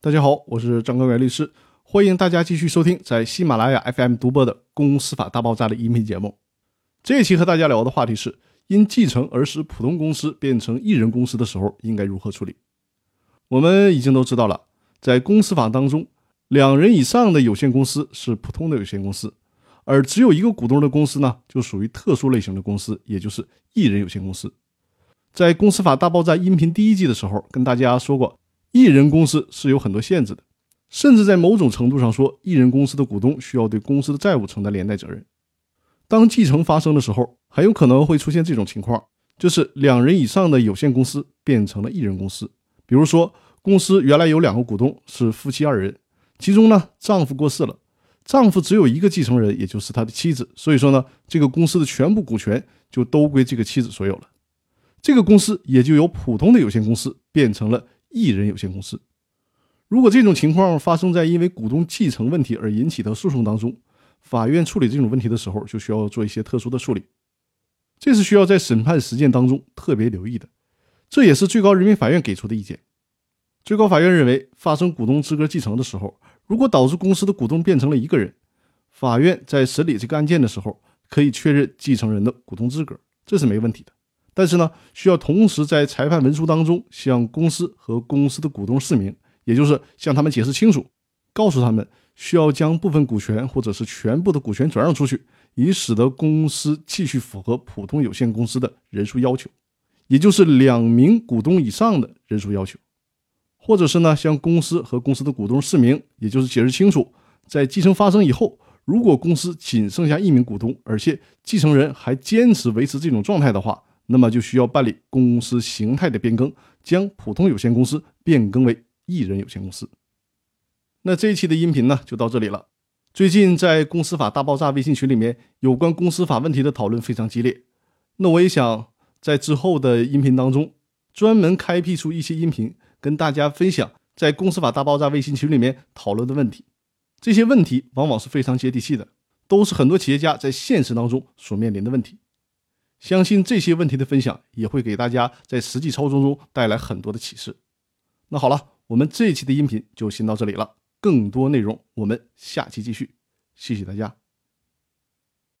大家好，我是张根元律师，欢迎大家继续收听在喜马拉雅 FM 独播的《公司法大爆炸》的音频节目。这一期和大家聊的话题是：因继承而使普通公司变成一人公司的时候，应该如何处理？我们已经都知道了，在公司法当中，两人以上的有限公司是普通的有限公司，而只有一个股东的公司呢，就属于特殊类型的公司，也就是一人有限公司。在《公司法大爆炸》音频第一季的时候，跟大家说过。一人公司是有很多限制的，甚至在某种程度上说，一人公司的股东需要对公司的债务承担连带责任。当继承发生的时候，很有可能会出现这种情况，就是两人以上的有限公司变成了一人公司。比如说，公司原来有两个股东是夫妻二人，其中呢，丈夫过世了，丈夫只有一个继承人，也就是他的妻子，所以说呢，这个公司的全部股权就都归这个妻子所有了，这个公司也就由普通的有限公司变成了。一人有限公司，如果这种情况发生在因为股东继承问题而引起的诉讼当中，法院处理这种问题的时候，就需要做一些特殊的处理，这是需要在审判实践当中特别留意的。这也是最高人民法院给出的意见。最高法院认为，发生股东资格继承的时候，如果导致公司的股东变成了一个人，法院在审理这个案件的时候，可以确认继承人的股东资格，这是没问题的。但是呢，需要同时在裁判文书当中向公司和公司的股东释明，也就是向他们解释清楚，告诉他们需要将部分股权或者是全部的股权转让出去，以使得公司继续符合普通有限公司的人数要求，也就是两名股东以上的人数要求，或者是呢向公司和公司的股东释明，也就是解释清楚，在继承发生以后，如果公司仅剩下一名股东，而且继承人还坚持维持这种状态的话。那么就需要办理公司形态的变更，将普通有限公司变更为一人有限公司。那这一期的音频呢，就到这里了。最近在公司法大爆炸微信群里面，有关公司法问题的讨论非常激烈。那我也想在之后的音频当中，专门开辟出一些音频，跟大家分享在公司法大爆炸微信群里面讨论的问题。这些问题往往是非常接地气的，都是很多企业家在现实当中所面临的问题。相信这些问题的分享也会给大家在实际操作中带来很多的启示。那好了，我们这一期的音频就先到这里了，更多内容我们下期继续。谢谢大家。